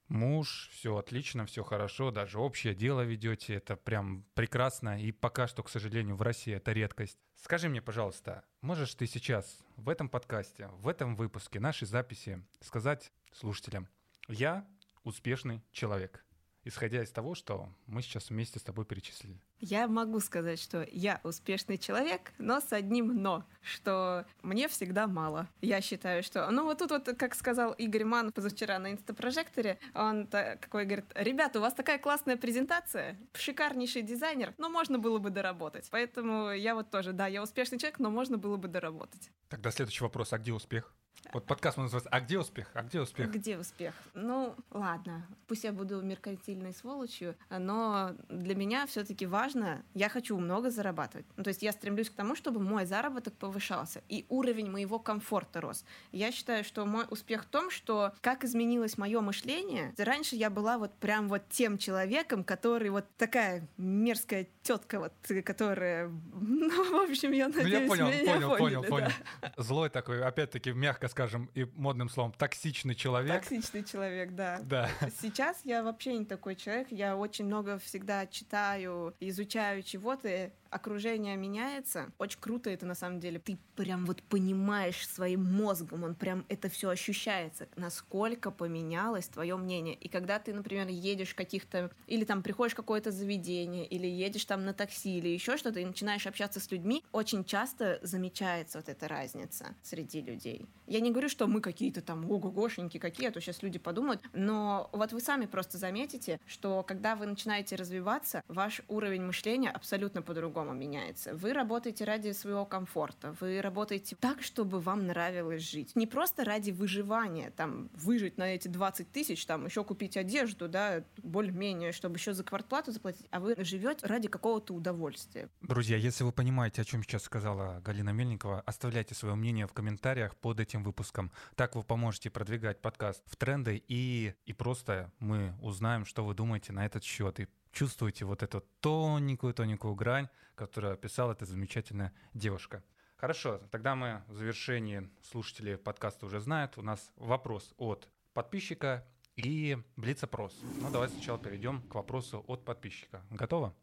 муж, все отлично, все хорошо, даже общее дело ведете, это прям прекрасно, и пока что, к сожалению, в России это редкость. Скажи мне, пожалуйста, можешь ты сейчас в этом подкасте, в этом выпуске нашей записи сказать слушателям, я успешный человек, исходя из того, что мы сейчас вместе с тобой перечислили? Я могу сказать, что я успешный человек, но с одним «но», что мне всегда мало. Я считаю, что... Ну вот тут вот, как сказал Игорь Ман позавчера на инстапрожекторе, он какой говорит, ребята, у вас такая классная презентация, шикарнейший дизайнер, но можно было бы доработать. Поэтому я вот тоже, да, я успешный человек, но можно было бы доработать. Тогда следующий вопрос, а где успех? Вот подкаст называется «А где успех? А где успех?» Где успех? Ну, ладно, пусть я буду меркантильной сволочью, но для меня все таки важно, я хочу много зарабатывать. Ну, то есть я стремлюсь к тому, чтобы мой заработок повышался, и уровень моего комфорта рос. Я считаю, что мой успех в том, что как изменилось мое мышление. Раньше я была вот прям вот тем человеком, который вот такая мерзкая тетка, вот, которая, ну, в общем, я надеюсь, ну, я понял, меня понял, поняли, понял, да. понял. Злой такой, опять-таки, мягко скажем, и модным словом, токсичный человек. Токсичный человек, да. Да. Сейчас я вообще не такой человек. Я очень много всегда читаю, изучаю чего-то, окружение меняется. Очень круто это на самом деле. Ты прям вот понимаешь своим мозгом, он прям это все ощущается, насколько поменялось твое мнение. И когда ты, например, едешь каких-то, или там приходишь в какое-то заведение, или едешь там на такси, или еще что-то, и начинаешь общаться с людьми, очень часто замечается вот эта разница среди людей. Я не говорю, что мы какие-то там ого-гошеньки какие, а то сейчас люди подумают, но вот вы сами просто заметите, что когда вы начинаете развиваться, ваш уровень мышления абсолютно по-другому меняется. Вы работаете ради своего комфорта, вы работаете так, чтобы вам нравилось жить. Не просто ради выживания, там, выжить на эти 20 тысяч, там, еще купить одежду, да, более-менее, чтобы еще за квартплату заплатить, а вы живете ради какого-то удовольствия. Друзья, если вы понимаете, о чем сейчас сказала Галина Мельникова, оставляйте свое мнение в комментариях под этим выпуском. Так вы поможете продвигать подкаст в тренды и, и просто мы узнаем, что вы думаете на этот счет. И чувствуете вот эту тоненькую-тоненькую грань, которую описала эта замечательная девушка. Хорошо, тогда мы в завершении слушатели подкаста уже знают. У нас вопрос от подписчика и блиц-опрос. Ну, давай сначала перейдем к вопросу от подписчика. Готово?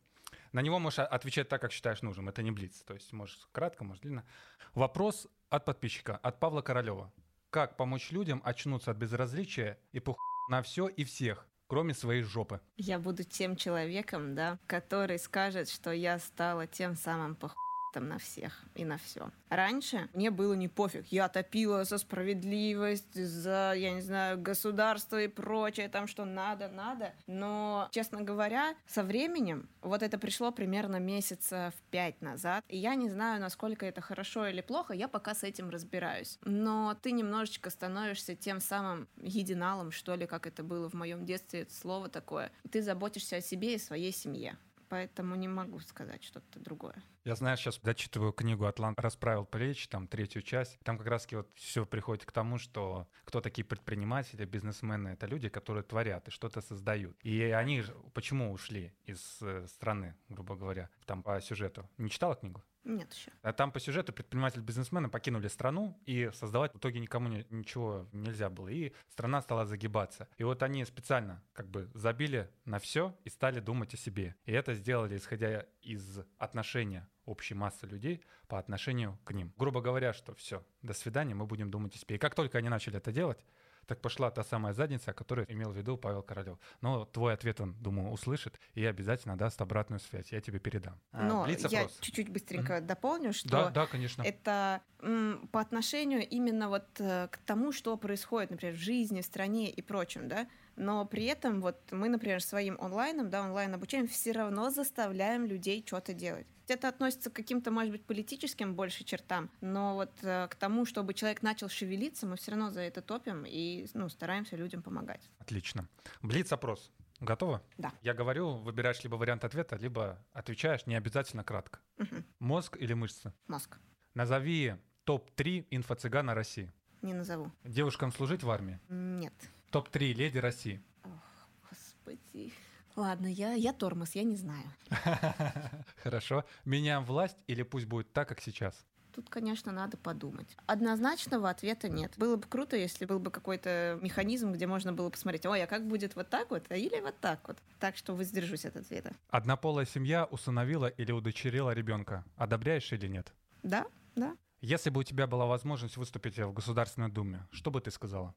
На него можешь отвечать так, как считаешь нужным. Это не блиц. То есть можешь кратко, можешь длинно. Вопрос от подписчика, от Павла Королева. Как помочь людям очнуться от безразличия и пух на все и всех, кроме своей жопы? Я буду тем человеком, да, который скажет, что я стала тем самым пох там на всех и на все. Раньше мне было не пофиг. Я топила за справедливость, за, я не знаю, государство и прочее, там что надо, надо. Но, честно говоря, со временем, вот это пришло примерно месяца в пять назад, и я не знаю, насколько это хорошо или плохо, я пока с этим разбираюсь. Но ты немножечко становишься тем самым единалом, что ли, как это было в моем детстве, это слово такое. Ты заботишься о себе и своей семье поэтому не могу сказать что-то другое. Я знаю, сейчас дочитываю книгу «Атлант расправил плечи», там третью часть. Там как раз вот все приходит к тому, что кто такие предприниматели, бизнесмены? Это люди, которые творят и что-то создают. И они почему ушли из э, страны, грубо говоря, там по сюжету? Не читала книгу? Нет еще. А там по сюжету предприниматель-бизнесмены покинули страну, и создавать в итоге никому не, ничего нельзя было. И страна стала загибаться. И вот они специально как бы забили на все и стали думать о себе. И это сделали, исходя из отношения общей массы людей по отношению к ним. Грубо говоря, что все, до свидания, мы будем думать о себе. И как только они начали это делать, так пошла та самая задница, которую имел в виду Павел Королев. Но твой ответ он, думаю, услышит и обязательно даст обратную связь. Я тебе передам. А, Но я чуть-чуть быстренько mm-hmm. дополню, что да, да, конечно. это м, по отношению именно вот э, к тому, что происходит, например, в жизни, в стране и прочем, да, но при этом вот мы, например, своим онлайном, да, онлайн обучением все равно заставляем людей что-то делать это относится к каким-то, может быть, политическим больше чертам, но вот э, к тому, чтобы человек начал шевелиться, мы все равно за это топим и ну, стараемся людям помогать. Отлично. Блиц-опрос. Готово? Да. Я говорю, выбираешь либо вариант ответа, либо отвечаешь не обязательно кратко. Угу. Мозг или мышцы? Мозг. Назови топ-3 инфо-цыгана России. Не назову. Девушкам служить в армии? Нет. Топ-3 леди России. Ох, господи. Ладно, я, я тормоз, я не знаю. Хорошо. Меняем власть или пусть будет так, как сейчас? Тут, конечно, надо подумать. Однозначного ответа нет. Было бы круто, если был бы какой-то механизм, где можно было посмотреть, ой, а как будет вот так вот, а или вот так вот. Так что воздержусь от ответа. Однополая семья усыновила или удочерила ребенка. Одобряешь или нет? Да, да. Если бы у тебя была возможность выступить в Государственной Думе, что бы ты сказала?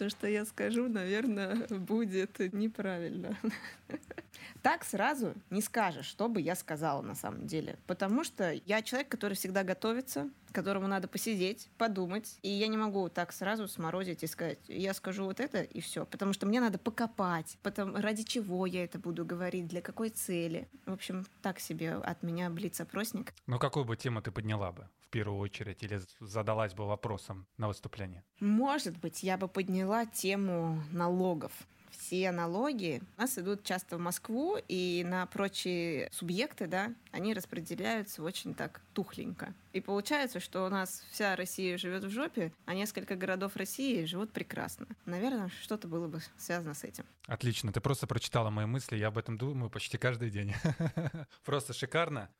То, что я скажу, наверное, будет неправильно. Так сразу не скажешь, что бы я сказала на самом деле. Потому что я человек, который всегда готовится, которому надо посидеть, подумать. И я не могу так сразу сморозить и сказать, я скажу вот это и все. Потому что мне надо покопать, потом ради чего я это буду говорить, для какой цели. В общем, так себе от меня блиц-опросник. Ну, какую бы тему ты подняла бы первую очередь или задалась бы вопросом на выступление? Может быть, я бы подняла тему налогов все налоги у нас идут часто в Москву, и на прочие субъекты, да, они распределяются очень так тухленько. И получается, что у нас вся Россия живет в жопе, а несколько городов России живут прекрасно. Наверное, что-то было бы связано с этим. Отлично, ты просто прочитала мои мысли, я об этом думаю почти каждый день. Просто шикарно.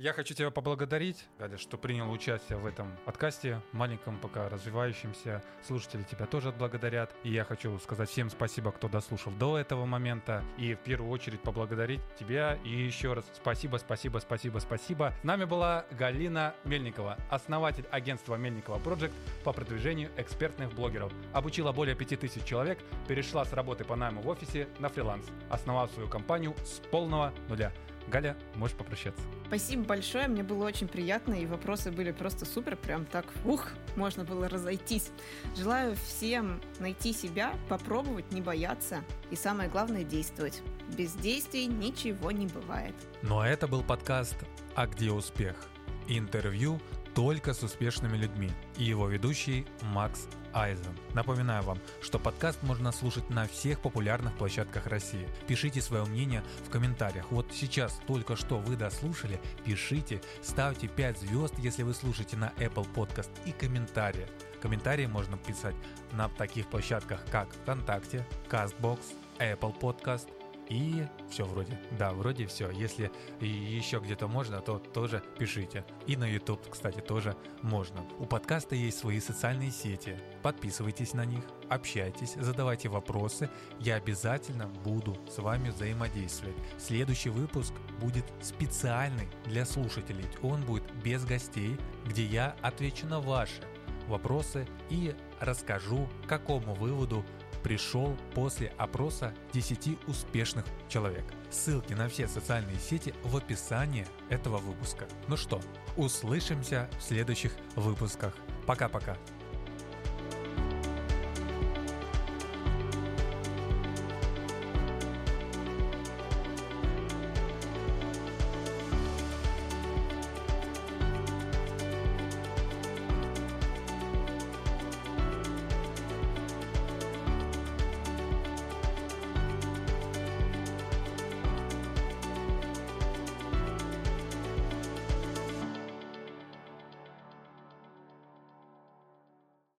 Я хочу тебя поблагодарить, Галя, что принял участие в этом подкасте, маленьком, пока развивающемся. Слушатели тебя тоже отблагодарят. И я хочу сказать всем спасибо, кто дослушал до этого момента. И в первую очередь поблагодарить тебя. И еще раз спасибо, спасибо, спасибо, спасибо. С нами была Галина Мельникова, основатель агентства Мельникова Project по продвижению экспертных блогеров. Обучила более 5000 человек, перешла с работы по найму в офисе на фриланс, основав свою компанию с полного нуля. Галя, можешь попрощаться. Спасибо большое, мне было очень приятно, и вопросы были просто супер, прям так, ух, можно было разойтись. Желаю всем найти себя, попробовать, не бояться, и самое главное, действовать. Без действий ничего не бывает. Ну а это был подкаст «А где успех?» Интервью только с успешными людьми и его ведущий Макс Айзен. Напоминаю вам, что подкаст можно слушать на всех популярных площадках России. Пишите свое мнение в комментариях. Вот сейчас только что вы дослушали, пишите, ставьте 5 звезд, если вы слушаете на Apple Podcast и комментарии. Комментарии можно писать на таких площадках, как ВКонтакте, CastBox, Apple Podcast, и все вроде. Да, вроде все. Если еще где-то можно, то тоже пишите. И на YouTube, кстати, тоже можно. У подкаста есть свои социальные сети. Подписывайтесь на них, общайтесь, задавайте вопросы. Я обязательно буду с вами взаимодействовать. Следующий выпуск будет специальный для слушателей. Он будет без гостей, где я отвечу на ваши вопросы и расскажу, к какому выводу пришел после опроса 10 успешных человек. Ссылки на все социальные сети в описании этого выпуска. Ну что, услышимся в следующих выпусках. Пока-пока.